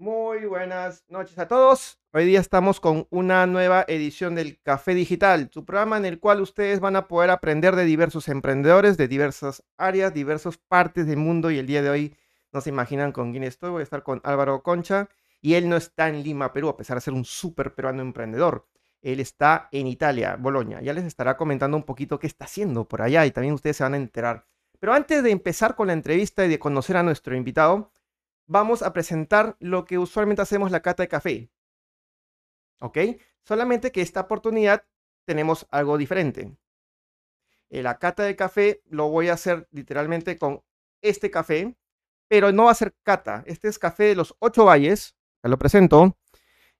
Muy buenas noches a todos. Hoy día estamos con una nueva edición del Café Digital, su programa en el cual ustedes van a poder aprender de diversos emprendedores de diversas áreas, diversas partes del mundo. Y el día de hoy no se imaginan con quién estoy. Voy a estar con Álvaro Concha y él no está en Lima, Perú, a pesar de ser un súper peruano emprendedor. Él está en Italia, Bolonia. Ya les estará comentando un poquito qué está haciendo por allá y también ustedes se van a enterar. Pero antes de empezar con la entrevista y de conocer a nuestro invitado, vamos a presentar lo que usualmente hacemos la cata de café. ¿Ok? Solamente que esta oportunidad tenemos algo diferente. En la cata de café lo voy a hacer literalmente con este café, pero no va a ser cata. Este es café de los ocho valles. Ya lo presento.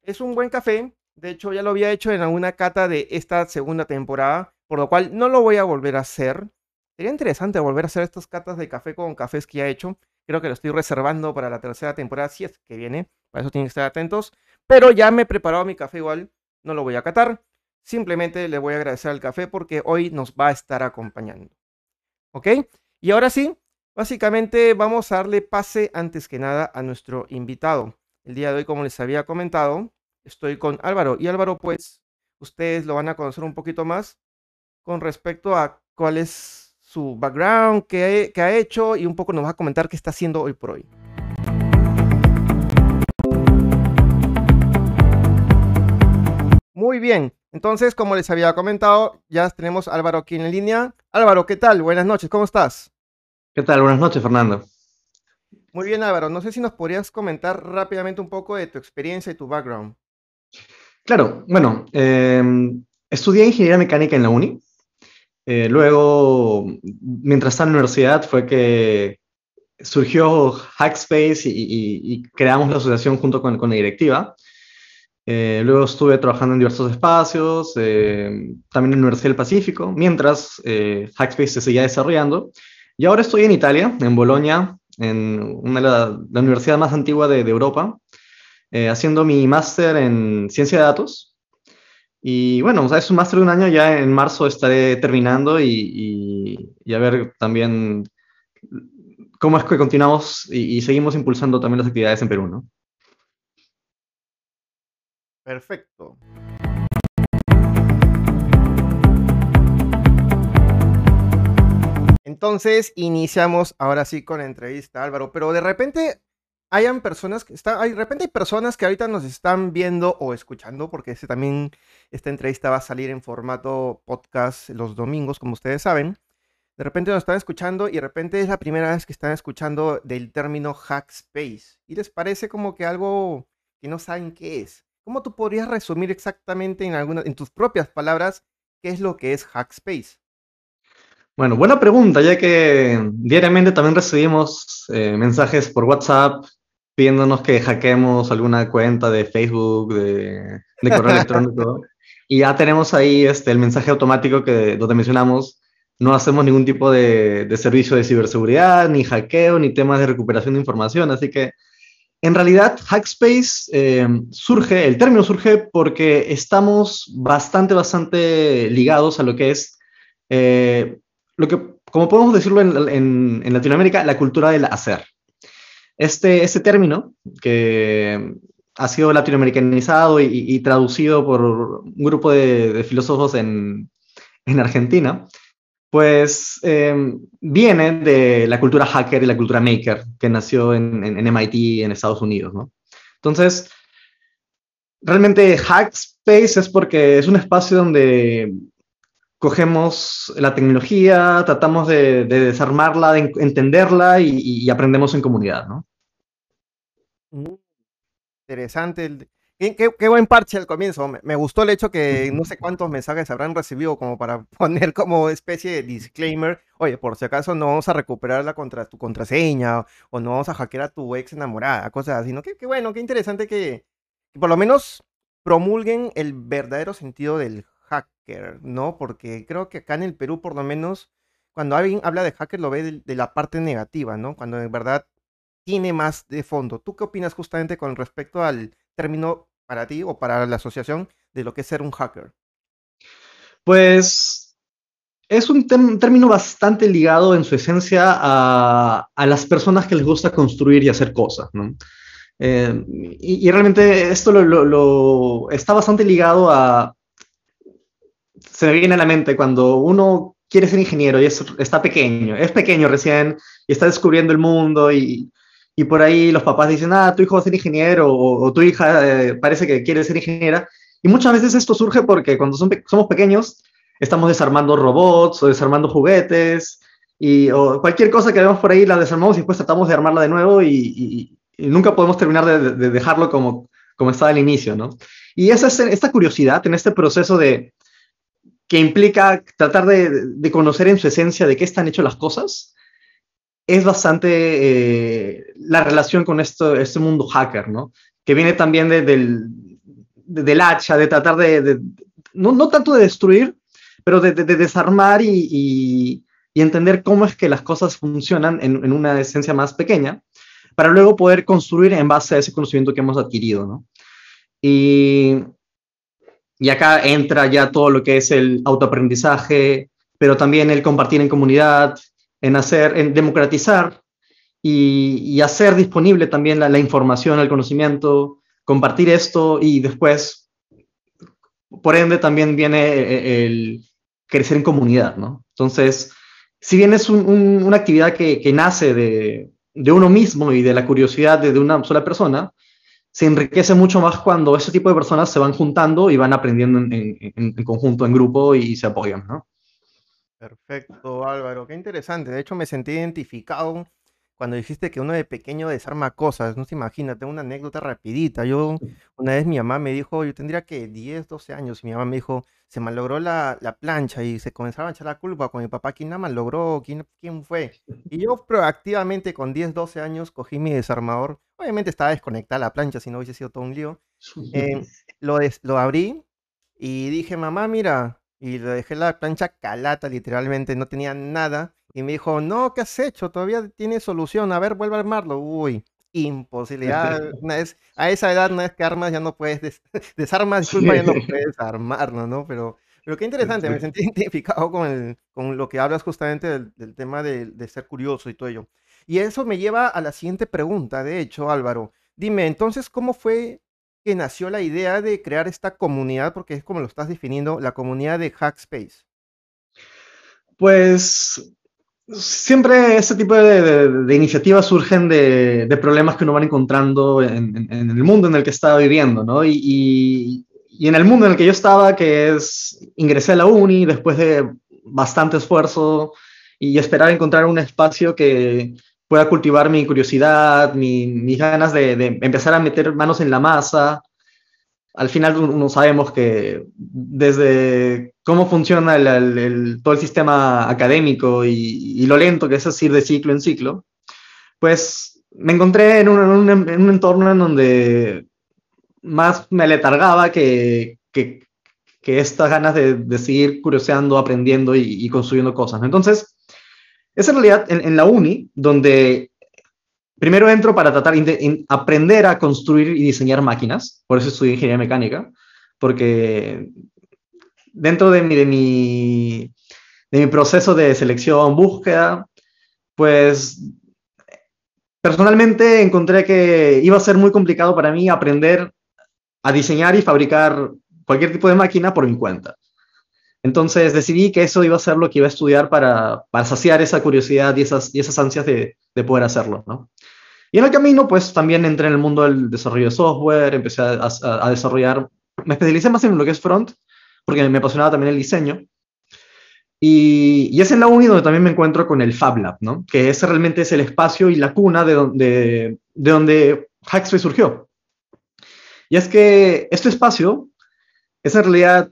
Es un buen café. De hecho, ya lo había hecho en alguna cata de esta segunda temporada, por lo cual no lo voy a volver a hacer. Sería interesante volver a hacer estas catas de café con cafés que ya he hecho. Creo que lo estoy reservando para la tercera temporada, si es que viene. Para eso tienen que estar atentos. Pero ya me he preparado mi café igual. No lo voy a catar. Simplemente le voy a agradecer al café porque hoy nos va a estar acompañando. ¿Ok? Y ahora sí, básicamente vamos a darle pase antes que nada a nuestro invitado. El día de hoy, como les había comentado, estoy con Álvaro. Y Álvaro, pues, ustedes lo van a conocer un poquito más con respecto a cuál es su background, qué, ha hecho y un poco nos va a comentar qué está haciendo hoy por hoy. Muy bien, entonces como les había comentado, ya tenemos a Álvaro aquí en línea. Álvaro, ¿qué tal? Buenas noches, ¿cómo estás? ¿Qué tal? Buenas noches, Fernando. Muy bien, Álvaro. No sé si nos podrías comentar rápidamente un poco de tu experiencia y tu background. Claro, bueno, em, estudié ingeniería mecánica en la uni. Eh, luego, mientras estaba en la universidad, fue que surgió Hackspace y, creamos la asociación junto con, la directiva. Eh, luego estuve trabajando en diversos espacios, eh, también en la Universidad del Pacífico, mientras Hackspace se seguía desarrollando. Y ahora estoy en Italia, en Bolonia, en una de la, la universidad más antigua de, de Europa, haciendo mi máster en ciencia de datos. Y bueno, es un máster de un año, ya en marzo estaré terminando y, a ver también cómo es que continuamos y, seguimos impulsando también las actividades en Perú, ¿no? Perfecto. Entonces iniciamos ahora sí con la entrevista, Álvaro, pero de repente hayan personas que están, hay, de repente hay personas que ahorita nos están viendo o escuchando, porque este también, esta entrevista va a salir en formato podcast los domingos, como ustedes saben. De repente nos están escuchando y de repente es la primera vez que están escuchando del término Hackspace. Y les parece como que algo que no saben qué es. ¿Cómo tú podrías resumir exactamente en, alguna, en tus propias palabras qué es lo que es Hackspace? Bueno, buena pregunta, ya que diariamente también recibimos eh, mensajes por WhatsApp pidiéndonos que hackeemos alguna cuenta de Facebook, de, correo electrónico. Y ya tenemos ahí este, el mensaje automático que, donde mencionamos, no hacemos ningún tipo de, de, servicio de ciberseguridad, ni hackeo, ni temas de recuperación de información. Así que, en realidad, Hackspace eh, surge, el término surge porque estamos bastante, bastante ligados a lo que es, eh, lo que, como podemos decirlo en, en, en Latinoamérica, la cultura del hacer. Este, este término, que ha sido latinoamericanizado y, traducido por un grupo de, filósofos en, Argentina, pues em, viene de la cultura hacker y la cultura maker que nació en, en, MIT en Estados Unidos, ¿no? Entonces, realmente Hackspace es porque es un espacio donde cogemos la tecnología, tratamos de, desarmarla, de entenderla y, aprendemos en comunidad, ¿no? Mm, interesante. Qué, buen parche al comienzo. Me, gustó el hecho que no sé cuántos mensajes habrán recibido como para poner como especie de disclaimer. Oye, por si acaso no vamos a recuperar contra, tu contraseña o no vamos a hackear a tu ex enamorada, cosas así. ¿no? Qué, bueno, qué interesante que, que, por lo menos promulguen el verdadero sentido del hacker, ¿no? Porque creo que acá en el Perú, por lo menos, cuando alguien habla de hacker, lo ve de la parte negativa, ¿no? Cuando en verdad tiene más de fondo. ¿Tú qué opinas justamente con respecto al término para ti o para la asociación de lo que es ser un hacker? Pues es un término bastante ligado en su esencia a, las personas que les gusta construir y hacer cosas, ¿no? Eh, y, realmente esto lo, está bastante ligado a... Se me viene a la mente cuando uno quiere ser ingeniero y está pequeño, es pequeño recién y está descubriendo el mundo y, y por ahí los papás dicen, ah, tu hijo va a ser ingeniero o, tu hija eh, parece que quiere ser ingeniera. Y muchas veces esto surge porque cuando somos pequeños estamos desarmando robots o desarmando juguetes y, o cualquier cosa que vemos por ahí la desarmamos y después tratamos de armarla de nuevo y, nunca podemos terminar de, dejarlo como, como estaba al inicio, ¿no? Y esa es esta curiosidad en este proceso de que implica tratar de, conocer en su esencia de qué están hechas las cosas, es bastante eh, la relación con esto, este mundo hacker, ¿no? Que viene también del, del hacha, de tratar de, no, no, tanto de destruir, pero de, desarmar y, entender cómo es que las cosas funcionan en, una esencia más pequeña, para luego poder construir en base a ese conocimiento que hemos adquirido, ¿no? Y, y acá entra ya todo lo que es el autoaprendizaje, pero también el compartir en comunidad, en hacer, en democratizar y, hacer disponible también la, la, información, el conocimiento, compartir esto y después, por ende, también viene eh, el, crecer en comunidad, ¿no? Entonces, si bien es una actividad que, nace de, uno mismo y de la curiosidad de, una sola persona, se enriquece mucho más cuando ese tipo de personas se van juntando y van aprendiendo en, conjunto, en grupo y se apoyan, ¿no? Perfecto, Álvaro, qué interesante. De hecho, me sentí identificado cuando dijiste que uno de pequeño desarma cosas, no se imagina, tengo una anécdota rapidita. Yo, una vez mi mamá me dijo, yo tendría que 10, 12 años, y mi mamá me dijo, se malogró la, la plancha y se comenzaron a echar la culpa con mi papá, ¿quién la malogró? ¿Quién, quién fue? Y yo proactivamente con 10, 12 años cogí mi desarmador, obviamente estaba desconectada la plancha, si no hubiese sido todo un lío, eh, lo, lo abrí y dije, mamá, mira, y le dejé la plancha calata, literalmente, no tenía nada. Y me dijo, no, ¿qué has hecho? Todavía tiene solución. A ver, vuelve a armarlo. Uy, imposibilidad. a esa edad, una vez que armas, ya no puedes des desarmas, disculpa, ya no puedes armarlo, ¿no? Pero, pero qué interesante, me sentí identificado con, el, con lo que hablas justamente del, tema de, de, ser curioso y todo ello. Y eso me lleva a la siguiente pregunta, de hecho, Álvaro. Dime, entonces, ¿cómo fue nació la idea de crear esta comunidad, porque es como lo estás definiendo, la comunidad de Hackspace? Pues siempre este tipo de, iniciativas surgen de, problemas que uno va encontrando en, el mundo en el que estaba viviendo, ¿no? Y, en el mundo en el que yo estaba, que es, ingresé a la uni después de bastante esfuerzo y esperar encontrar un espacio que, pueda cultivar mi curiosidad, mis ganas de, empezar a meter manos en la masa. Al final no sabemos que desde cómo funciona el, todo el sistema académico y, lo lento que es ir de ciclo en ciclo, pues me encontré en un, en un entorno en donde más me letargaba que, que, que estas ganas de, de, seguir curioseando, aprendiendo y, y cosas. Entonces, es en realidad en, la uni donde primero entro para tratar de aprender a construir y diseñar máquinas, por eso estudié ingeniería mecánica, porque dentro de mi, de mi, de mi proceso de selección, búsqueda, pues personalmente encontré que iba a ser muy complicado para mí aprender a diseñar y fabricar cualquier tipo de máquina por mi cuenta. Entonces decidí que eso iba a ser lo que iba a estudiar para, saciar esa curiosidad y esas, y ansias de, de poder hacerlo, ¿no? Y en el camino, pues también entré en el mundo del desarrollo de software, empecé a, a, desarrollar, me especialicé más en lo que es front, porque me apasionaba también el diseño. Y, y, es en la uni donde también me encuentro con el Fab Lab, ¿no? Que ese realmente es el espacio y la cuna de donde, de donde Hackspace surgió. Y es que este espacio es en realidad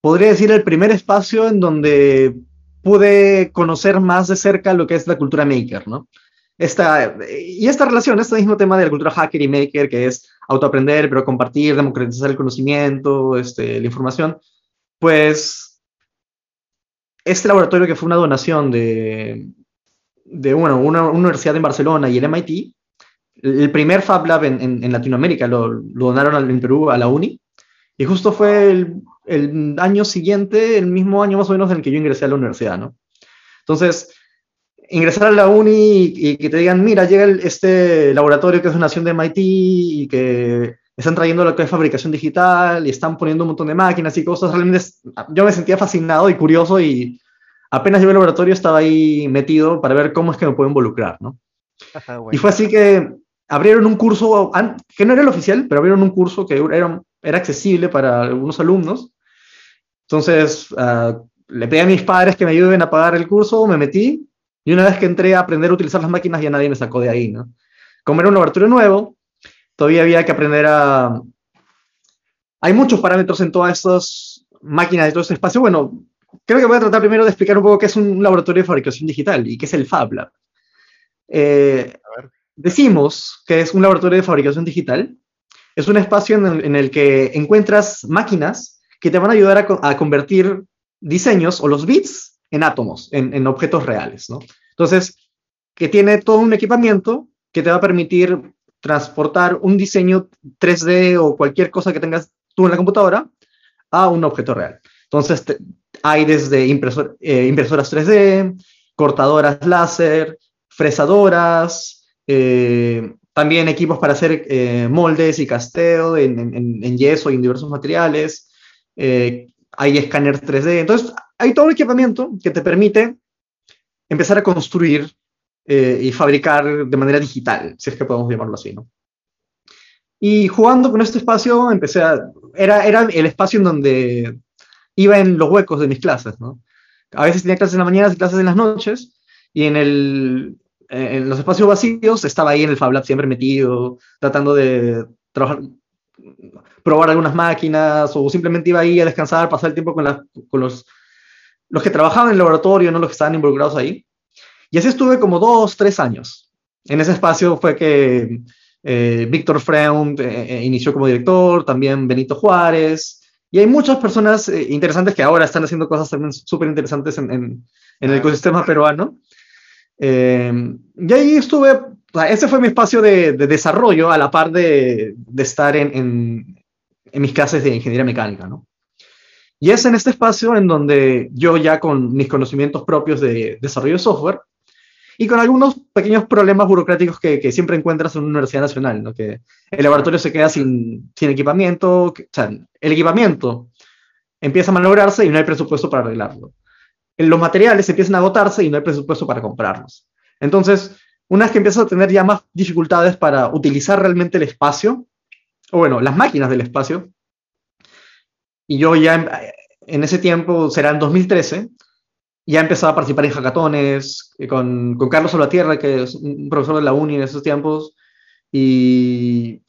podría decir, el primer espacio en donde pude conocer más de cerca lo que es la cultura maker, ¿no? Esta, y esta relación, este mismo tema de la cultura hacker y maker, que es autoaprender, pero compartir, democratizar el conocimiento, este, la información, pues este laboratorio que fue una donación de, de bueno, una, universidad en Barcelona y el MIT, el primer Fab Lab en, en, Latinoamérica lo, lo donaron en Perú a la UNI, y justo fue el, el año siguiente, el mismo año más o menos en el que yo ingresé a la universidad, ¿no? Entonces, ingresar a la uni y, que te digan, mira, llega este laboratorio que es una nación de MIT y que están trayendo lo que es fabricación digital y están poniendo un montón de máquinas y cosas. Realmente yo me sentía fascinado y curioso y apenas llegué al laboratorio estaba ahí metido para ver cómo es que me puedo involucrar, ¿no? Y fue así que abrieron un curso, que no era el oficial, pero abrieron un curso que era, era accesible para algunos alumnos. Entonces, uh, le pedí a mis padres que me ayuden a pagar el curso, me metí, y una vez que entré a aprender a utilizar las máquinas, ya nadie me sacó de ahí, ¿no? Como era un laboratorio nuevo, todavía había que aprender a... Hay muchos parámetros en todas estas máquinas de todo este espacio. Bueno, creo que voy a tratar primero de explicar un poco qué es un laboratorio de fabricación digital y qué es el Fab Lab. Eh, decimos que es un laboratorio de fabricación digital. Es un espacio en el, que encuentras máquinas que te van a ayudar a, convertir diseños o los bits en átomos, en, objetos reales. ¿no? Entonces, que tiene todo un equipamiento que te va a permitir transportar un diseño 3D o cualquier cosa que tengas tú en la computadora a un objeto real. Entonces, hay desde eh, impresoras 3D, cortadoras láser, fresadoras, eh, también equipos para hacer eh, moldes y casteo en, yeso y en diversos materiales. hay escáner 3D. Entonces, hay todo un equipamiento que te permite empezar a construir y fabricar de manera digital, si es que podemos llamarlo así, ¿no? Y jugando con este espacio, empecé a... Era, era el espacio en donde iba en los huecos de mis clases, ¿no? A veces tenía clases en la mañana y clases en las noches, y en, el, en los espacios vacíos estaba ahí en el Fab Lab siempre metido, tratando de trabajar, probar algunas máquinas, o simplemente iba ahí a descansar, pasar el tiempo con, con los, los que trabajaban en el laboratorio, no los que estaban involucrados ahí. Y así estuve como dos, tres años. En ese espacio fue que eh, Víctor Freund eh, eh, inició como director, también Benito Juárez, y hay muchas personas eh, interesantes que ahora están haciendo cosas también súper interesantes en, en, el ecosistema peruano. Eh, y ahí estuve, ese fue mi espacio de, de desarrollo a la par de, de estar en, en, mis clases de ingeniería mecánica, ¿no? Y es en este espacio en donde yo ya con mis conocimientos propios de desarrollo de software, y con algunos pequeños problemas burocráticos que, que, siempre encuentras en una universidad nacional, ¿no? que el laboratorio se queda sin, sin equipamiento, o sea, el equipamiento empieza a malograrse y no hay presupuesto para arreglarlo. Los materiales empiezan a agotarse y no hay presupuesto para comprarlos. Entonces, una vez que empiezas a tener ya más dificultades para utilizar realmente el espacio, o bueno, las máquinas del espacio, y yo ya en, ese tiempo, será en 2013, ya empezado a participar en hackatones eh, con, con Carlos Solatierra, que es un profesor de la uni en esos tiempos, y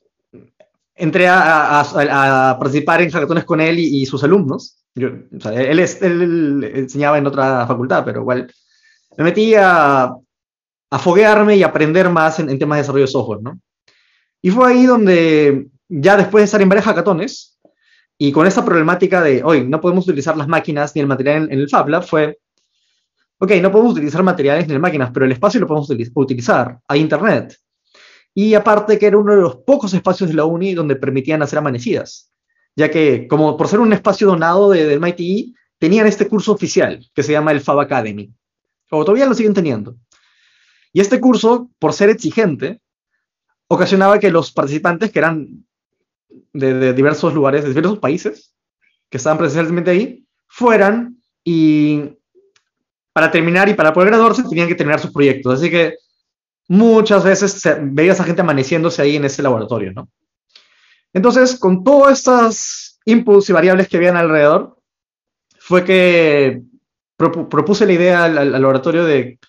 entré a, a, participar en hackatones con él y, sus alumnos. Yo, o sea, él, es, él, enseñaba en otra facultad, pero igual me metí a, a foguearme y aprender más en, temas de desarrollo de software, ¿no? Y fue ahí donde, ya después de estar en varios hackatones, y con esa problemática de, hoy no podemos utilizar las máquinas ni el material en, en el Fab Lab, fue, ok, no podemos utilizar materiales ni máquinas, pero el espacio lo podemos utilizar, hay internet. Y aparte que era uno de los pocos espacios de la uni donde permitían hacer amanecidas, ya que como por ser un espacio donado de, del MIT, tenían este curso oficial que se llama el Fab Academy, o todavía lo siguen teniendo. Y este curso, por ser exigente, ocasionaba que los participantes, que eran de, diversos lugares, de diversos países, que estaban presencialmente ahí, fueran y para terminar y para poder graduarse tenían que terminar sus proyectos. Así que muchas veces veías a gente amaneciéndose ahí en ese laboratorio, ¿no? Entonces, con todas estas inputs y variables que habían alrededor, fue que propuse la idea al, laboratorio de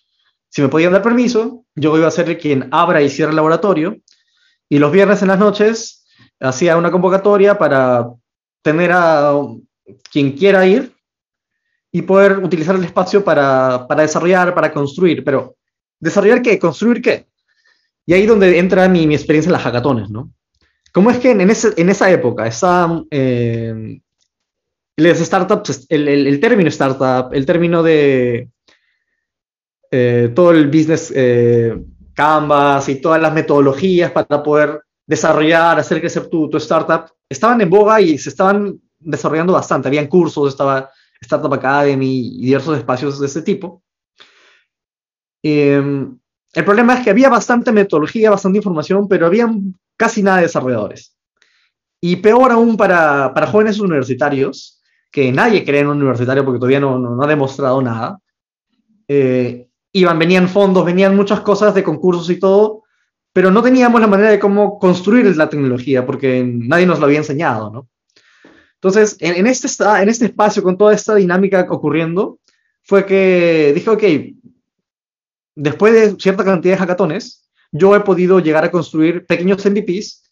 si me podían dar permiso, yo iba a ser quien abra y cierre el laboratorio, y los viernes en las noches hacía una convocatoria para tener a quien quiera ir y poder utilizar el espacio para, desarrollar, para construir. Pero, ¿desarrollar qué? ¿Construir qué? Y ahí donde entra mi, mi experiencia en las hackatones, ¿no? ¿Cómo es que en, ese, en esa época estaban eh, las startups, el, el, el, término startup, el término de eh, todo el business eh, canvas y todas las metodologías para poder desarrollar, hacer crecer tu, tu startup, estaban en boga y se estaban desarrollando bastante. Habían cursos, estaba Startup Academy y diversos espacios de este tipo. Em, el problema es que había bastante metodología, bastante información, pero había casi nada de desarrolladores. Y peor aún para, para jóvenes universitarios, que nadie cree en un universitario porque todavía no, no, ha demostrado nada. Eh, iban, venían fondos, venían muchas cosas de concursos y todo, pero no teníamos la manera de cómo construir la tecnología porque nadie nos lo había enseñado, ¿no? Entonces, en, en, este, en este espacio, con toda esta dinámica ocurriendo, fue que dije, ok, después de cierta cantidad de hackatones, yo he podido llegar a construir pequeños MVPs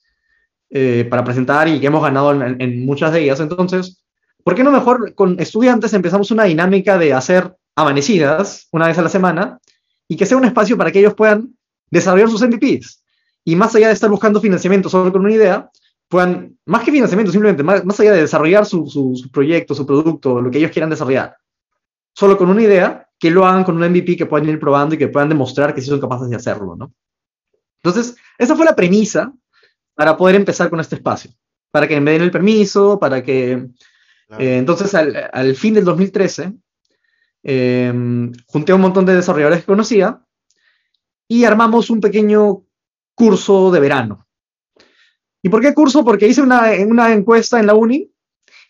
eh, para presentar y que hemos ganado en, muchas de ellas. Entonces, ¿por qué no mejor con estudiantes empezamos una dinámica de hacer amanecidas una vez a la semana y que sea un espacio para que ellos puedan desarrollar sus MVPs? Y más allá de estar buscando financiamiento solo con una idea, puedan, más que financiamiento, simplemente más, más allá de desarrollar su, su, su proyecto, su producto, lo que ellos quieran desarrollar, solo con una idea, que lo hagan con un MVP que puedan ir probando y que puedan demostrar que sí son capaces de hacerlo, ¿no? Entonces, esa fue la premisa para poder empezar con este espacio, para que me den el permiso, para que... Claro. Eh, entonces, al, al, fin del 2013, eh, junté a un montón de desarrolladores que conocía y armamos un pequeño curso de verano. ¿Y por qué curso? Porque hice una, una encuesta en la uni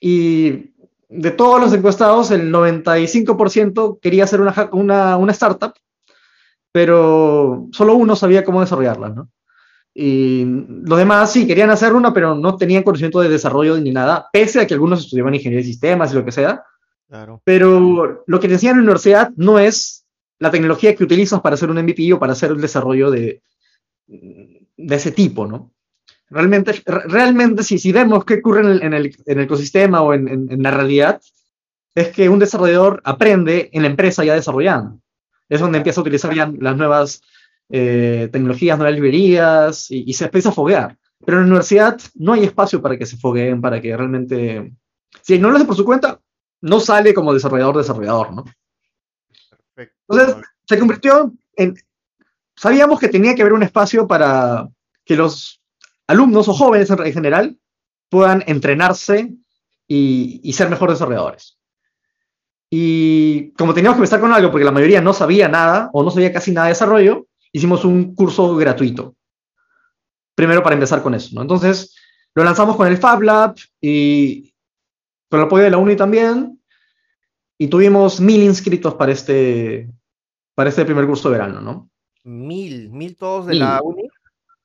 y de todos los encuestados, el 95% quería hacer una, una, una, startup, pero solo uno sabía cómo desarrollarla, ¿no? Y los demás sí querían hacer una, pero no tenían conocimiento de desarrollo ni nada, pese a que algunos estudiaban ingeniería de sistemas y lo que sea. Claro. Pero lo que decían en la universidad no es la tecnología que utilizas para hacer un MVP o para hacer el desarrollo de, de ese tipo, ¿no? Realmente, realmente si, si vemos qué ocurre en el, en el, en el ecosistema o en, en, la realidad, es que un desarrollador aprende en la empresa ya desarrollando. Es donde empieza a utilizar ya las nuevas eh, tecnologías, nuevas librerías y, y, se empieza a foguear. Pero en la universidad no hay espacio para que se fogueen, para que realmente... Si no lo hace por su cuenta, no sale como desarrollador desarrollador, ¿no? Perfecto. Entonces, se convirtió en... Sabíamos que tenía que haber un espacio para que los alumnos o jóvenes en general puedan entrenarse y, y, ser mejores desarrolladores. Y como teníamos que empezar con algo, porque la mayoría no sabía nada o no sabía casi nada de desarrollo, hicimos un curso gratuito. Primero para empezar con eso, ¿no? Entonces, lo lanzamos con el Fab Lab y con el apoyo de la Uni también. Y tuvimos mil inscritos para este, para este primer curso de verano, ¿no? Mil, mil todos de mil. la Uni.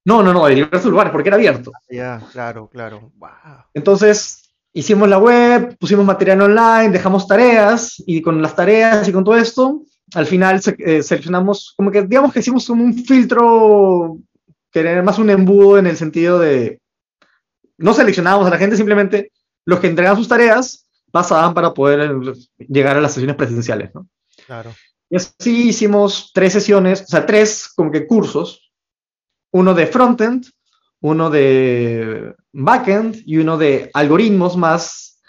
No, no, no, de diversos lugares, porque era abierto. Ya, claro, claro. Wow. Entonces, hicimos la web, pusimos material online, dejamos tareas, y con las tareas y con todo esto, al final eh, seleccionamos, como que digamos que hicimos como un filtro, que más un embudo en el sentido de, no seleccionábamos a la gente, simplemente los que entregaban sus tareas pasaban para poder llegar a las sesiones presenciales, ¿no? Claro. Y así hicimos tres sesiones, o sea, tres como que cursos, uno de frontend, uno de backend y uno de algoritmos más,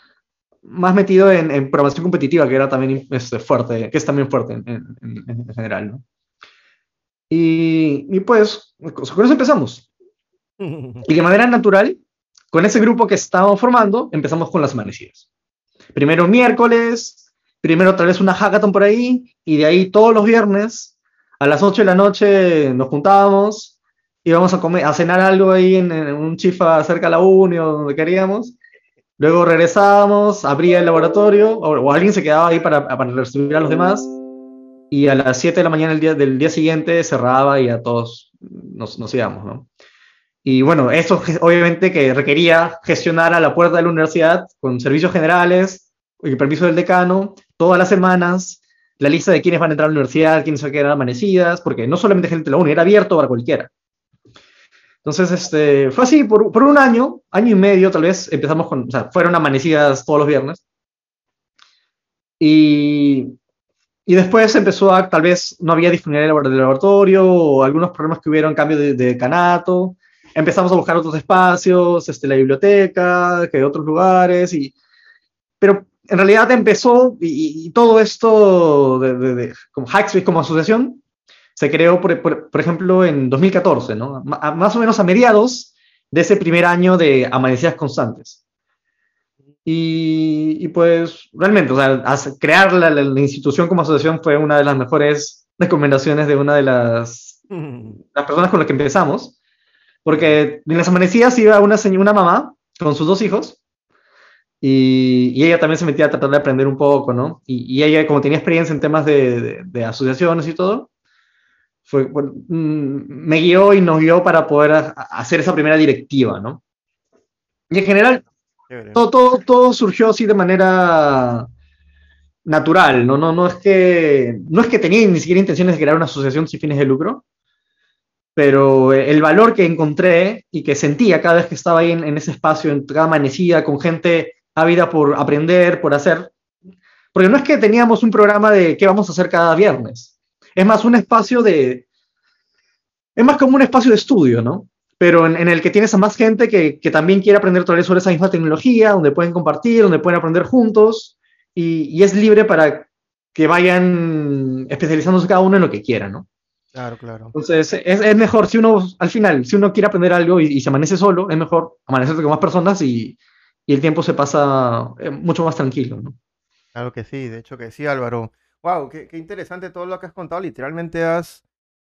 más metido en, en programación competitiva, que era también este, fuerte, que es también fuerte en, en, en general, ¿no? Y, y, pues, con eso empezamos. Y de manera natural, con ese grupo que estábamos formando, empezamos con las amanecidas. Primero miércoles, primero tal vez una hackathon por ahí, y de ahí todos los viernes, a las 8 de la noche nos juntábamos, íbamos a, comer, a cenar algo ahí en, en un chifa cerca de la uni o donde queríamos. Luego regresábamos, abría el laboratorio, o, o alguien se quedaba ahí para, para recibir a los demás. Y a las 7 de la mañana del día, del día siguiente cerraba y a todos nos, nos íbamos, ¿no? Y bueno, eso obviamente que requería gestionar a la puerta de la universidad con servicios generales y permiso del decano, todas las semanas, la lista de quiénes van a entrar a la universidad, quiénes van a quedar amanecidas, porque no solamente gente de la uni, era abierto para cualquiera. Entonces, este, fue así, por, por, un año, año y medio tal vez, empezamos con, o sea, fueron amanecidas todos los viernes. Y, y después empezó a, tal vez no había disponibilidad del laboratorio o algunos problemas que hubieron, cambio de, de decanato. Empezamos a buscar otros espacios, este, la biblioteca, que otros lugares, y, pero en realidad empezó y, y todo esto de, de, de como Hackspace como asociación se creó, por, por, por, ejemplo, en 2014, ¿no? más o menos a mediados de ese primer año de amanecidas constantes. Y, y pues realmente, o sea, crear la, la, la, institución como asociación fue una de las mejores recomendaciones de una de las, las personas con las que empezamos, porque en las amanecidas iba una, una mamá con sus dos hijos y, y, ella también se metía a tratar de aprender un poco, ¿no? Y, y ella, como tenía experiencia en temas de, de, de asociaciones y todo, fue, bueno, mm, me guió y nos guió para poder hacer esa primera directiva, ¿no? Y en general, todo, todo, todo, surgió así de manera natural, ¿no? No, no, es que, no es que tenía ni siquiera intenciones de crear una asociación sin fines de lucro, pero el valor que encontré y que sentía cada vez que estaba ahí en, en ese espacio, en cada amanecida, con gente ávida por aprender, por hacer, porque no es que teníamos un programa de qué vamos a hacer cada viernes, es más un espacio de, es más como un espacio de estudio, ¿no? Pero en, en el que tienes a más gente que, que también quiere aprender todavía sobre esa misma tecnología, donde pueden compartir, donde pueden aprender juntos, y, y es libre para que vayan especializándose cada uno en lo que quiera, ¿no? Claro, claro. Entonces, es, es, mejor si uno, al final, si uno quiere aprender algo y, y se amanece solo, es mejor amanecerse con más personas y, y el tiempo se pasa eh, mucho más tranquilo, ¿no? Claro que sí, de hecho que sí, Álvaro. Wow, qué, interesante todo lo que has contado. Literalmente has,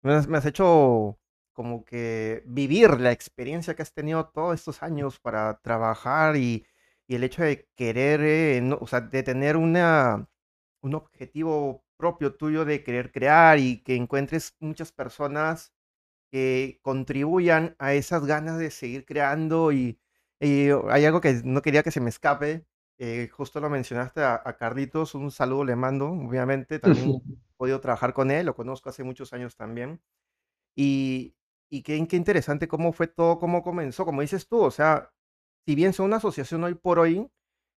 me has, hecho como que vivir la experiencia que has tenido todos estos años para trabajar y, y el hecho de querer, eh, o sea, de tener una, un objetivo propio tuyo de querer crear y que encuentres muchas personas que contribuyan a esas ganas de seguir creando y hay algo que no quería que se me escape, eh, justo lo mencionaste a, a, Carlitos, un saludo le mando, obviamente, también he podido trabajar con él, lo conozco hace muchos años también. Y, y qué, qué interesante cómo fue todo, cómo comenzó, como dices tú, o sea, si bien son una asociación hoy por hoy,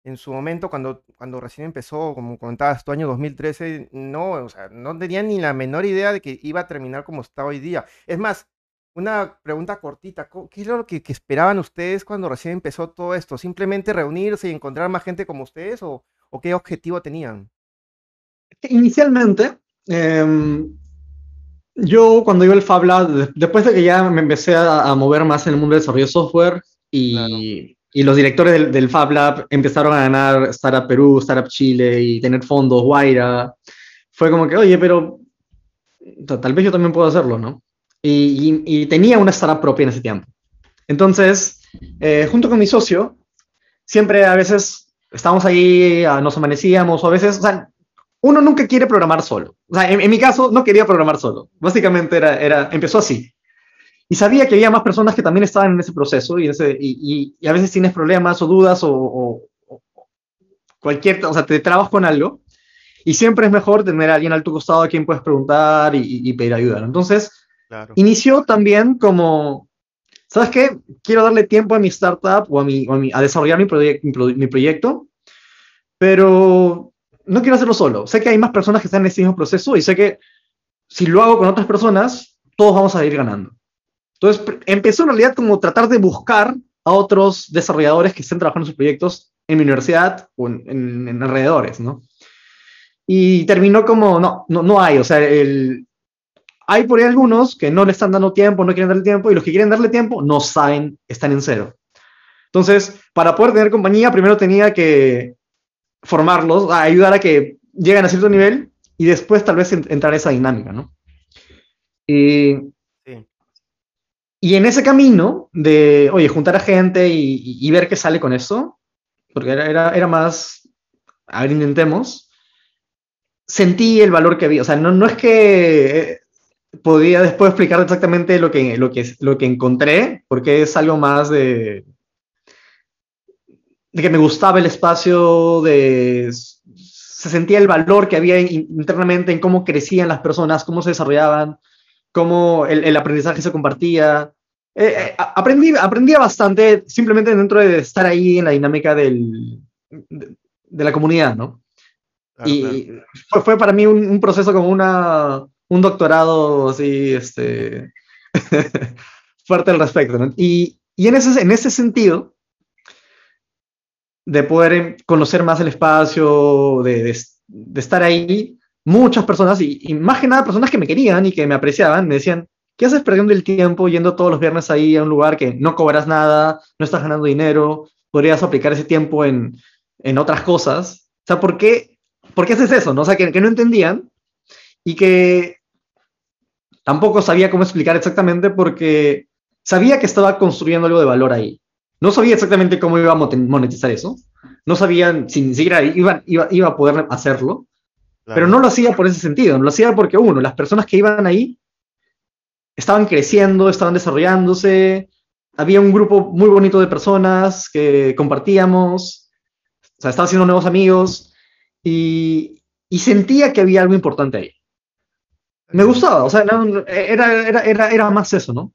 en su momento, cuando, cuando recién empezó, como comentabas, tu año 2013, no, o sea, no tenía ni la menor idea de que iba a terminar como está hoy día. Es más, una pregunta cortita, ¿qué es lo que, que, esperaban ustedes cuando recién empezó todo esto? ¿Simplemente reunirse y encontrar más gente como ustedes o, o qué objetivo tenían? Inicialmente, eh, yo cuando iba al Fab Lab, después de que ya me empecé a, a, mover más en el mundo del desarrollo de software y, claro. y los directores del, del, Fab Lab empezaron a ganar Startup Perú, Startup Chile y tener fondos, Guaira, fue como que, oye, pero tal vez yo también puedo hacerlo, ¿no? Y, tenía una startup propia en ese tiempo. Entonces, eh, junto con mi socio, siempre a veces estábamos ahí, nos amanecíamos, o a veces, o sea, uno nunca quiere programar solo. O sea, en, mi caso, no quería programar solo. Básicamente era, era, empezó así. Y sabía que había más personas que también estaban en ese proceso y, ese, y, y a veces tienes problemas o dudas o, o, o, cualquier, o sea, te trabas con algo. Y siempre es mejor tener a alguien al tu costado a quien puedes preguntar y pedir ayuda. Entonces, Claro. Inició también como, ¿sabes qué? Quiero darle tiempo a mi startup o a, mi, o a, mi, a desarrollar mi, proye mi, mi, proyecto, pero no quiero hacerlo solo. Sé que hay más personas que están en ese mismo proceso y sé que si lo hago con otras personas, todos vamos a ir ganando. Entonces, empezó en realidad como tratar de buscar a otros desarrolladores que estén trabajando en sus proyectos en mi universidad o en, en, en alrededores, ¿no? Y terminó como, no, no, no hay, o sea, el, hay por ahí algunos que no le están dando tiempo, no quieren darle tiempo, y los que quieren darle tiempo no saben, están en cero. Entonces, para poder tener compañía, primero tenía que formarlos, ayudar a que lleguen a cierto nivel y después tal vez entrar a esa dinámica, ¿no? Y, sí. y en ese camino de, oye, juntar a gente y, y ver qué sale con eso, porque era, era, era, más, a ver, intentemos, sentí el valor que había. O sea, no, no es que podría después explicar exactamente lo que, lo, que, lo que encontré, porque es algo más de, de que me gustaba el espacio, de se sentía el valor que había internamente en cómo crecían las personas, cómo se desarrollaban, cómo el, el aprendizaje se compartía. Eh, eh, aprendí, aprendía bastante simplemente dentro de estar ahí en la dinámica del, de, de la comunidad, ¿no? Claro, y claro. Fue, fue, para mí un, un proceso como una, un doctorado así, este, fuerte al respecto. Y, en, ese, en ese sentido, de poder conocer más el espacio, de, de, de estar ahí, muchas personas, y, y, más que nada personas que me querían y que me apreciaban, me decían, ¿qué haces perdiendo el tiempo yendo todos los viernes ahí a un lugar que no cobras nada, no estás ganando dinero, podrías aplicar ese tiempo en, en otras cosas? O sea, ¿por qué, ¿por qué haces eso? No? O sea, que no entendían y que tampoco sabía cómo explicar exactamente porque sabía que estaba construyendo algo de valor ahí. No sabía exactamente cómo iba a monetizar eso. No sabía si ni siquiera iba, iba, iba a poder hacerlo. Pero no lo hacía por ese sentido. No lo hacía porque, uno, las personas que iban ahí estaban creciendo, estaban desarrollándose. Había un grupo muy bonito de personas que compartíamos. O sea, estaba haciendo nuevos amigos. Y, y sentía que había algo importante ahí. Me gustaba, o sea, era, era, era, era más eso, ¿no?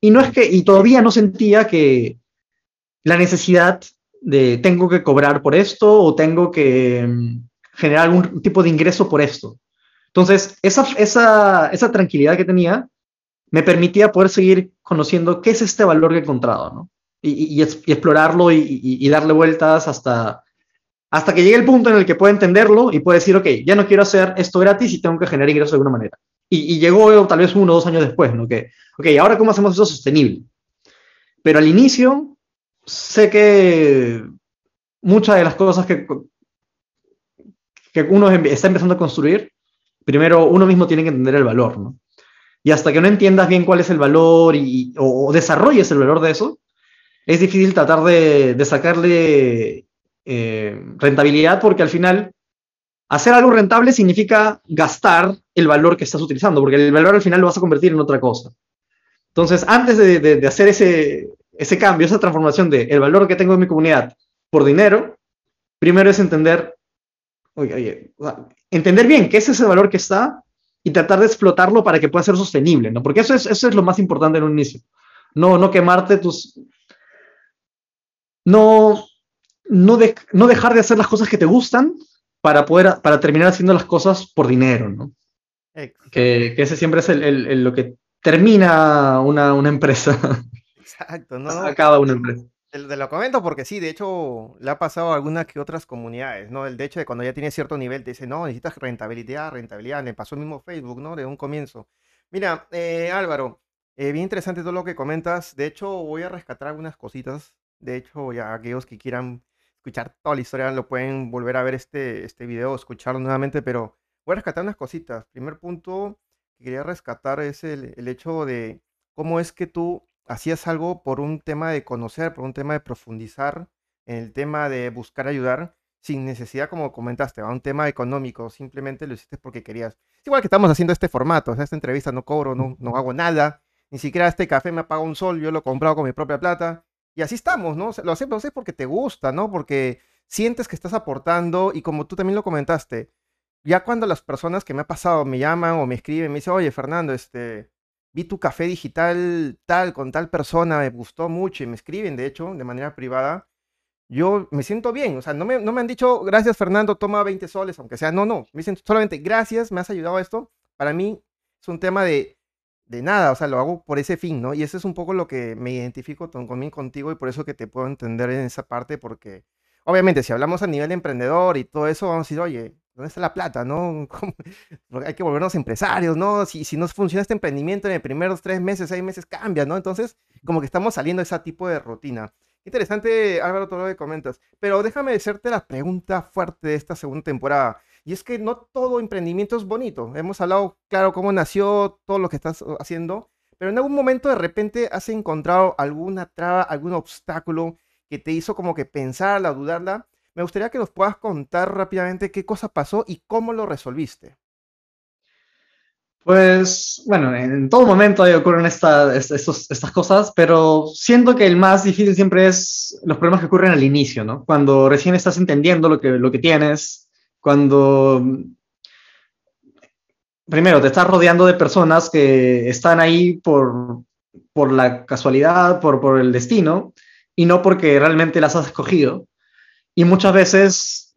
Y no es que, y todavía no sentía que la necesidad de tengo que cobrar por esto o tengo que mm, generar algún tipo de ingreso por esto. Entonces, esa, esa, esa tranquilidad que tenía me permitía poder seguir conociendo qué es este valor que he encontrado, ¿no? Y, y, explorarlo y, y, darle vueltas hasta, hasta que llegue el punto en el que pueda entenderlo y pueda decir, ok, ya no quiero hacer esto gratis y tengo que generar ingresos de alguna manera. Y, llegó tal vez uno o dos años después, ¿no? Que, ok, ahora cómo hacemos eso sostenible. Pero al inicio, sé que muchas de las cosas que, que uno está empezando a construir, primero uno mismo tiene que entender el valor, ¿no? Y hasta que no entiendas bien cuál es el valor y, o, desarrolles el valor de eso, es difícil tratar de, de sacarle eh, rentabilidad porque al final hacer algo rentable significa gastar el valor que estás utilizando, porque el valor al final lo vas a convertir en otra cosa. Entonces, antes de, hacer ese, ese cambio, esa transformación de el valor que tengo en mi comunidad por dinero, primero es entender, entender bien qué es ese valor que está y tratar de explotarlo para que pueda ser sostenible, ¿no? Porque eso es, eso es lo más importante en un inicio. No, no quemarte tus... No, no dejar de hacer las cosas que te gustan para poder, para terminar haciendo las cosas por dinero, ¿no? Que, que, ese siempre es el, lo que termina una, una empresa. Exacto, ¿no? Acaba una empresa. Te, lo comento porque sí, de hecho, le ha pasado a algunas que otras comunidades, ¿no? El de hecho de cuando ya tienes cierto nivel te dice, no, necesitas rentabilidad, rentabilidad. Le pasó el mismo Facebook, ¿no? De un comienzo. Mira, eh, Álvaro, eh, bien interesante todo lo que comentas. De hecho, voy a rescatar algunas cositas. De hecho, ya aquellos que quieran escuchar toda la historia, lo pueden volver a ver este, este video, escucharlo nuevamente, pero voy a rescatar unas cositas. Primer punto que quería rescatar es el, el hecho de cómo es que tú hacías algo por un tema de conocer, por un tema de profundizar en el tema de buscar ayudar, sin necesidad, como comentaste, a un tema económico, simplemente lo hiciste porque querías. Es igual que estamos haciendo este formato, esta entrevista no cobro, no, no hago nada, ni siquiera este café me ha pagado un sol, yo lo he comprado con mi propia plata, y así estamos, ¿no? Lo hacemos, porque te gusta, ¿no? Porque sientes que estás aportando y como tú también lo comentaste, ya cuando las personas que me ha pasado me llaman o me escriben, me dicen, oye, Fernando, este, vi tu café digital tal con tal persona, me gustó mucho y me escriben, de hecho, de manera privada, yo me siento bien. O sea, no me, no me han dicho, gracias, Fernando, toma 20 soles, aunque sea, no, no, me dicen solamente, gracias, me has ayudado a esto. Para mí es un tema de nada, o sea, lo hago por ese fin, ¿no? Y eso es un poco lo que me identifico conmigo, contigo y por eso que te puedo entender en esa parte, porque obviamente si hablamos a nivel de emprendedor y todo eso, vamos a decir, oye, ¿dónde está la plata, no? Hay que volvernos empresarios, ¿no? Si, si no funciona este emprendimiento en los primeros tres meses, seis meses, cambia, ¿no? Entonces, como que estamos saliendo de ese tipo de rutina. Interesante, Álvaro, todo lo que comentas. Pero déjame hacerte la pregunta fuerte de esta segunda temporada. Y es que no todo emprendimiento es bonito. Hemos hablado, claro, cómo nació, todo lo que estás haciendo, pero en algún momento de repente has encontrado alguna traba, algún obstáculo que te hizo como que pensarla, dudarla. Me gustaría que nos puedas contar rápidamente qué cosa pasó y cómo lo resolviste. Pues bueno, en todo momento ahí ocurren estas cosas, pero siento que el más difícil siempre es los problemas que ocurren al inicio, ¿no? Cuando recién estás entendiendo lo que, lo que tienes, cuando primero te estás rodeando de personas que están ahí por, por la casualidad, por, por el destino, y no porque realmente las has escogido. Y muchas veces,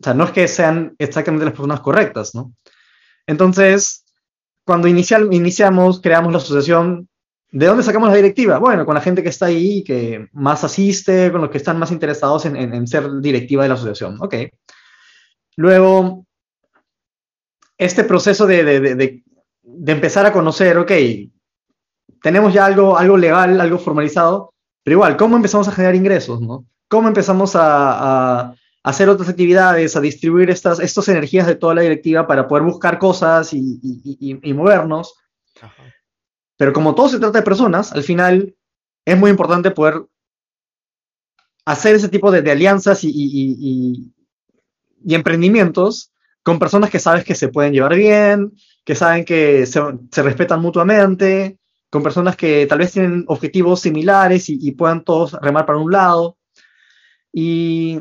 o sea, no es que sean exactamente las personas correctas, ¿no? Entonces, cuando inicial, iniciamos, creamos la asociación, ¿de dónde sacamos la directiva? Bueno, con la gente que está ahí, que más asiste, con los que están más interesados en, en, en ser directiva de la asociación. Ok. Luego, este proceso de, empezar a conocer, ok, tenemos ya algo, algo legal, algo formalizado, pero igual, ¿cómo empezamos a generar ingresos? ¿no? ¿Cómo empezamos a, hacer otras actividades, a distribuir estas, estas energías de toda la directiva para poder buscar cosas y, movernos? Pero como todo se trata de personas, al final es muy importante poder hacer ese tipo de, alianzas y, emprendimientos con personas que sabes que se pueden llevar bien, que saben que se, respetan mutuamente, con personas que tal vez tienen objetivos similares y, puedan todos remar para un lado. Y,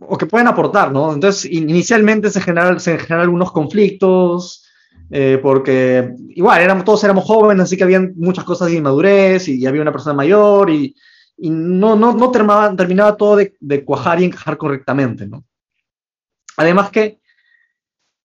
o que pueden aportar, ¿no? Entonces, inicialmente se generan, se generan algunos conflictos, eh, porque igual, éramos, todos éramos jóvenes, así que había muchas cosas de inmadurez y, había una persona mayor y, y no, no, no terminaba, terminaba todo de, de, cuajar y encajar correctamente, ¿no? Además que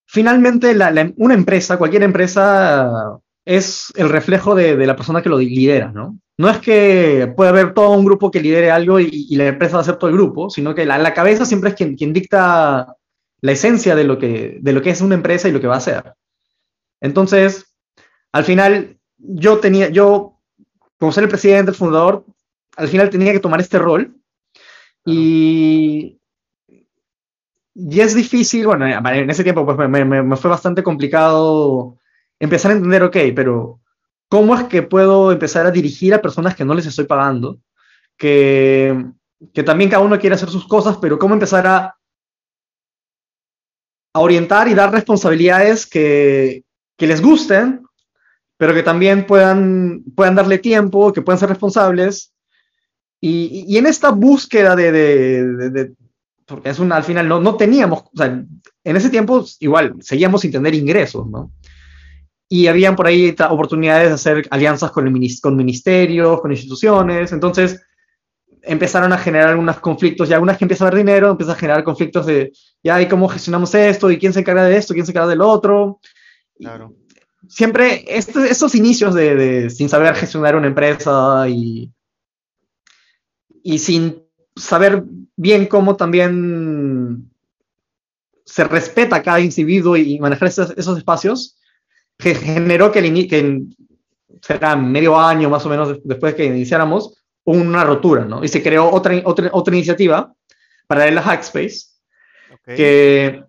finalmente una empresa, cualquier empresa, es el reflejo de, de, la persona que lo lidera, ¿no? No es que puede haber todo un grupo que lidere algo y, la empresa va a ser todo el grupo, sino que la, la cabeza siempre es quien, quien dicta la esencia de lo, que, de lo que es una empresa y lo que va a hacer. Entonces, al final, yo tenía, yo, como ser el presidente, el fundador, al final tenía que tomar este rol. Y, y es difícil, bueno, en ese tiempo pues me, me, fue bastante complicado empezar a entender, ok, pero ¿cómo es que puedo empezar a dirigir a personas que no les estoy pagando? Que, que también cada uno quiere hacer sus cosas, pero ¿cómo empezar a, a orientar y dar responsabilidades que, que les gusten, pero que también puedan, puedan darle tiempo, que puedan ser responsables. Y, y en esta búsqueda de, de, de, porque es una, al final no, no teníamos, o sea, en ese tiempo igual seguíamos sin tener ingresos, ¿no? Y habían por ahí oportunidades de hacer alianzas con, el, con ministerios, con instituciones, entonces empezaron a generar algunos conflictos, y algunas que empieza a haber dinero, empieza a generar conflictos de, ya, ¿y cómo gestionamos esto? ¿Y quién se encarga de esto? ¿Quién se encarga del otro? Claro. Siempre este, estos inicios de, sin saber gestionar una empresa y, y sin saber bien cómo también se respeta a cada individuo y manejar esos, espacios, que generó que, el, que será medio año más o menos después de que iniciáramos, una rotura, ¿no? Y se creó otra, otra, otra iniciativa para la Hackspace, que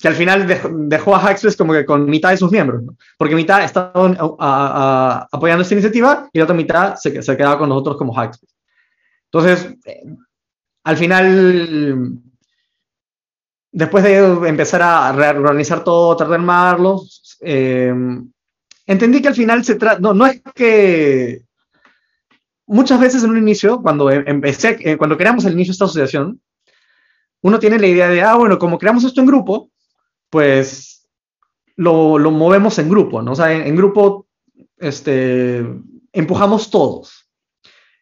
que al final dejó, a Hackspace como que con mitad de sus miembros, porque mitad estaban apoyando esta iniciativa y la otra mitad se, se quedaba con nosotros como Hackspace. Entonces, eh, al final, después de empezar a reorganizar todo, tratar de armarlo, eh, entendí que al final se trata, no, no es que muchas veces en un inicio, cuando em, empecé, eh, cuando creamos el inicio de esta asociación, uno tiene la idea de, ah, bueno, como creamos esto en grupo, pues lo, movemos en grupo, ¿no? O sea, en, grupo este, empujamos todos.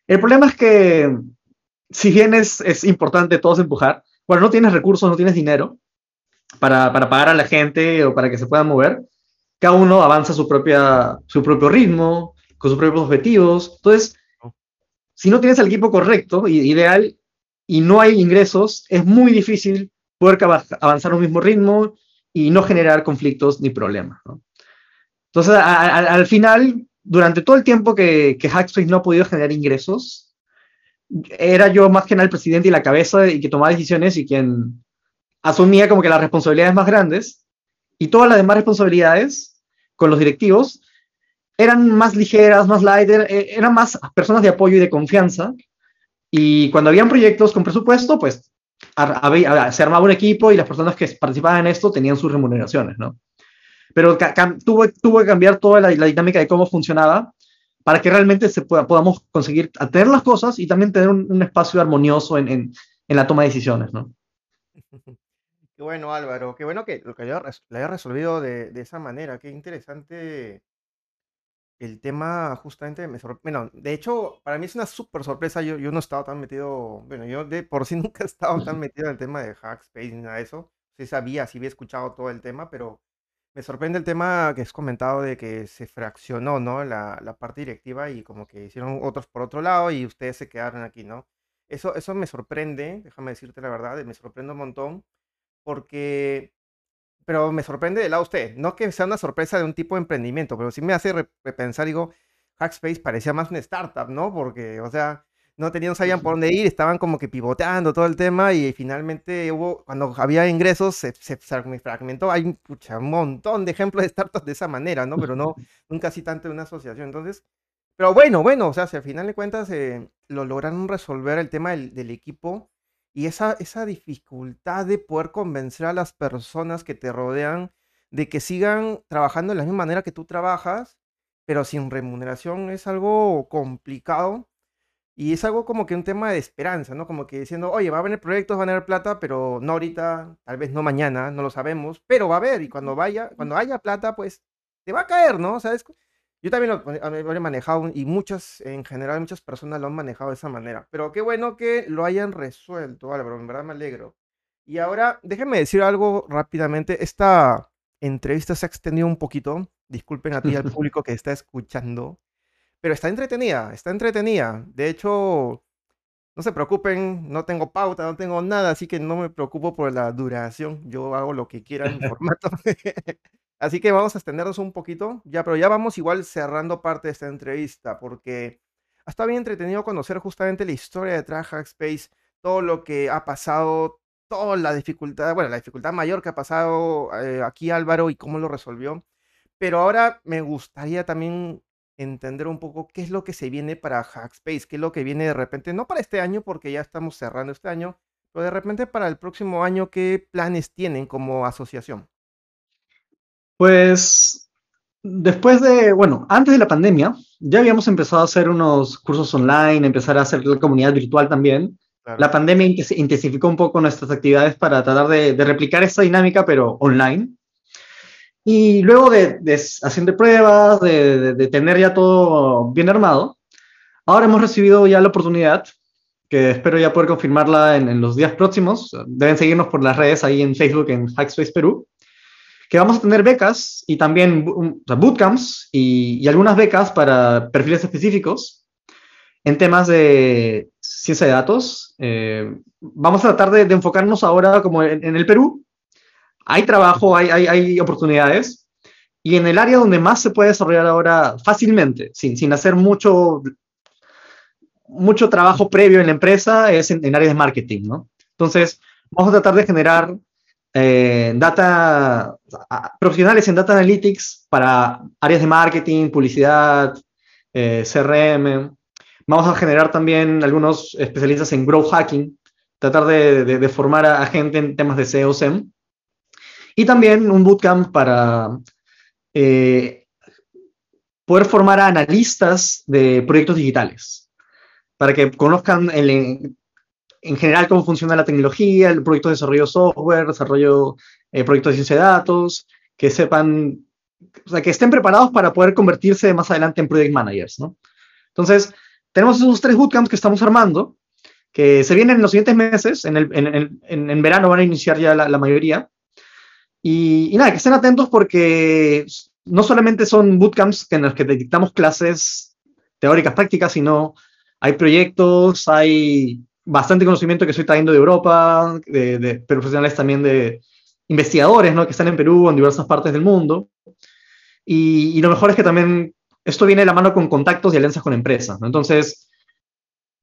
El problema es que, si bien es, es, importante todos empujar, bueno, no tienes recursos, no tienes dinero para, para, pagar a la gente o para que se puedan mover, cada uno avanza su, propia, su propio ritmo, con sus propios objetivos. Entonces, si no tienes el equipo correcto, ideal, y no hay ingresos, es muy difícil poder avanzar a un mismo ritmo y no generar conflictos ni problemas. Entonces, al final, durante todo el tiempo que, que Hackspace no ha podido generar ingresos, era yo más que nada el presidente y la cabeza y que tomaba decisiones y quien asumía como que las responsabilidades más grandes y todas las demás responsabilidades con los directivos eran más ligeras, más light, e, eran más personas de apoyo y de confianza. Y cuando habían proyectos con presupuesto, pues se armaba un equipo y las personas que participaban en esto tenían sus remuneraciones, ¿no? Pero tuvo, tuvo que cambiar toda la, dinámica de cómo funcionaba para que realmente se pueda, podamos conseguir tener las cosas y también tener un, espacio armonioso en, en, en, la toma de decisiones, ¿no? Qué bueno, Álvaro, qué bueno que lo que le haya resolvido de, de esa manera, qué interesante el tema justamente me. Bueno, de hecho, para mí es una súper sorpresa. Yo, yo no estaba tan metido. Bueno, yo de por sí nunca he estado tan metido en el tema de Hackspace ni nada de eso. Sí sabía, sí había escuchado todo el tema, pero me sorprende el tema que has comentado de que se fraccionó, ¿no? La, la parte directiva y como que hicieron otros por otro lado y ustedes se quedaron aquí, ¿no? Eso, eso me sorprende, déjame decirte la verdad, me sorprende un montón, porque pero me sorprende de lado usted. No que sea una sorpresa de un tipo de emprendimiento, pero sí me hace repensar, digo, Hackspace parecía más una startup, ¿no? Porque, o sea, no tenían, no sabían por dónde ir, estaban como que pivoteando todo el tema y finalmente hubo, cuando había ingresos, se, se fragmentó. Hay pucha, un montón de ejemplos de startups de esa manera, ¿no? Pero no, nunca así tanto en una asociación. Entonces, pero bueno, bueno, o sea, si al final de cuentas eh, lo lograron resolver el tema del, del equipo y esa, esa dificultad de poder convencer a las personas que te rodean de que sigan trabajando de la misma manera que tú trabajas, pero sin remuneración es algo complicado y es algo como que un tema de esperanza, ¿no? Como que diciendo, oye, va a haber proyectos, va a haber plata, pero no ahorita, tal vez no mañana, no lo sabemos, pero va a haber y cuando vaya, cuando haya plata, pues te va a caer, ¿no? O sea, yo también lo, he manejado y muchas, en general, muchas personas lo han manejado de esa manera, pero qué bueno que lo hayan resuelto, Álvaro, en verdad me alegro. Y ahora, déjenme decir algo rápidamente, esta entrevista se ha extendido un poquito, disculpen a ti al público que está escuchando, pero está entretenida, está entretenida. De hecho, no se preocupen, no tengo pauta, no tengo nada, así que no me preocupo por la duración. Yo hago lo que quiera en formato. así que vamos a extendernos un poquito, ya, pero ya vamos igual cerrando parte de esta entrevista, porque ha estado bien entretenido conocer justamente la historia detrás de Hackspace, todo lo que ha pasado, toda la dificultad, bueno, la dificultad mayor que ha pasado eh, aquí Álvaro y cómo lo resolvió. Pero ahora me gustaría también entender un poco qué es lo que se viene para Hackspace, qué es lo que viene de repente, no para este año, porque ya estamos cerrando este año, pero de repente para el próximo año, ¿qué planes tienen como asociación? Pues después de, bueno, antes de la pandemia, ya habíamos empezado a hacer unos cursos online, empezar a hacer la comunidad virtual también. La pandemia intensificó un poco nuestras actividades para tratar de, de replicar esa dinámica, pero online. Y luego de, de haciendo pruebas, de, de, tener ya todo bien armado, ahora hemos recibido ya la oportunidad, que espero ya poder confirmarla en, en los días próximos. Deben seguirnos por las redes ahí en Facebook, en Hackspace Perú, que vamos a tener becas y también o sea, bootcamps y, y, algunas becas para perfiles específicos en temas de ciencia de datos. Eh, vamos a tratar de, de, enfocarnos ahora como en, en el Perú, hay trabajo, hay, oportunidades. Y en el área donde más se puede desarrollar ahora fácilmente, sin, hacer mucho, mucho trabajo previo en la empresa, es en, en áreas de marketing, ¿no? Entonces, vamos a tratar de generar eh, data profesionales en data analytics para áreas de marketing, publicidad, eh, CRM. Vamos a generar también algunos especialistas en growth hacking, tratar de formar a, a, gente en temas de SEO, SEM. Y también un bootcamp para eh, poder formar a analistas de proyectos digitales, para que conozcan el, en general cómo funciona la tecnología, el proyecto de desarrollo de software, desarrollo, eh, proyectos de ciencia de datos, que sepan, o sea, que estén preparados para poder convertirse más adelante en project managers, ¿no? Entonces, tenemos esos tres bootcamps que estamos armando, que se vienen en los siguientes meses, en, el, en, en, en verano van a iniciar ya la mayoría, y, y, nada, que estén atentos porque no solamente son bootcamps en los que dictamos clases teóricas, prácticas, sino hay proyectos, hay bastante conocimiento que estoy trayendo de Europa, de, de profesionales también de investigadores, ¿no? Que están en Perú, en diversas partes del mundo. Y, y, lo mejor es que también esto viene de la mano con contactos y alianzas con empresas, ¿no? Entonces,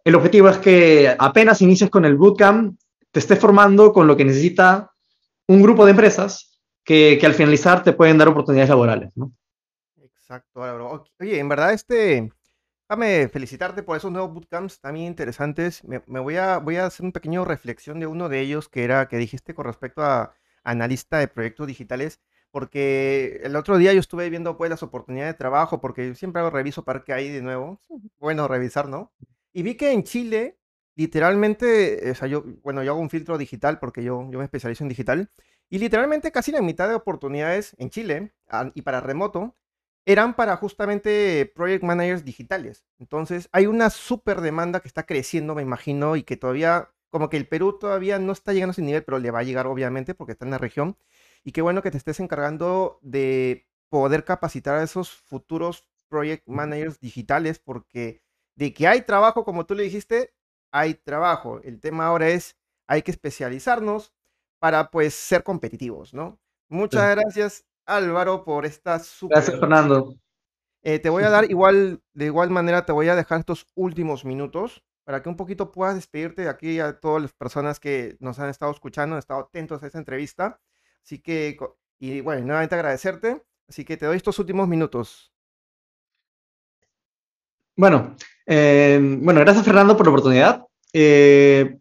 el objetivo es que apenas inicies con el bootcamp, te estés formando con lo que necesita un grupo de empresas que, que, al finalizar te pueden dar oportunidades laborales, ¿no? Exacto, bro. Oye, en verdad, este, déjame felicitarte por esos nuevos bootcamps también interesantes. Me, me, voy, a, voy a hacer un pequeño reflexión de uno de ellos que era, que dijiste con respecto a analista de proyectos digitales, porque el otro día yo estuve viendo pues las oportunidades de trabajo, porque siempre hago reviso para que hay de nuevo. Bueno, revisar, ¿no? Y vi que en Chile, literalmente, o sea, yo, bueno, yo hago un filtro digital porque yo, yo me especializo en digital. Y literalmente casi la mitad de oportunidades en Chile y para remoto eran para justamente project managers digitales. Entonces hay una súper demanda que está creciendo, me imagino, y que todavía, como que el Perú todavía no está llegando a ese nivel, pero le va a llegar obviamente porque está en la región. Y qué bueno que te estés encargando de poder capacitar a esos futuros project managers digitales porque de que hay trabajo, como tú le dijiste, hay trabajo. El tema ahora es, hay que especializarnos, para pues ser competitivos, ¿no? Muchas sí. gracias Álvaro por esta super... Gracias Fernando. Eh, te voy a dar igual, de igual manera te voy a dejar estos últimos minutos para que un poquito puedas despedirte de aquí a todas las personas que nos han estado escuchando, han estado atentos a esta entrevista. Así que, y bueno, nuevamente agradecerte. Así que te doy estos últimos minutos. Bueno, eh, bueno, gracias Fernando por la oportunidad. Eh,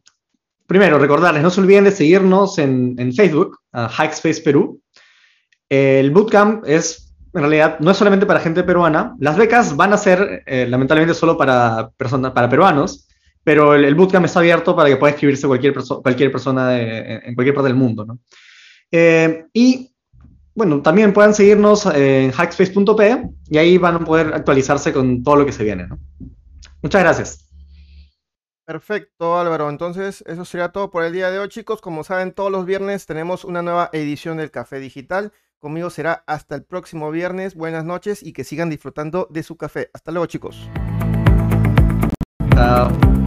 primero, recordarles, no se olviden de seguirnos en, Facebook, a Hackspace Perú. El bootcamp es, en realidad, no es solamente para gente peruana. Las becas van a ser, eh, lamentablemente, solo para, personas, para peruanos, pero el, bootcamp está abierto para que pueda inscribirse cualquier, cualquier persona en cualquier parte del mundo. ¿no? y bueno, también pueden seguirnos en hackspace.p y ahí van a poder actualizarse con todo lo que se viene. ¿no? Muchas gracias. Perfecto, Álvaro. Entonces, eso sería todo por el día de hoy, chicos. Como saben, todos los viernes tenemos una nueva edición del Café Digital. Conmigo será hasta el próximo viernes. Buenas noches y que sigan disfrutando de su café. Hasta luego, chicos. Chao.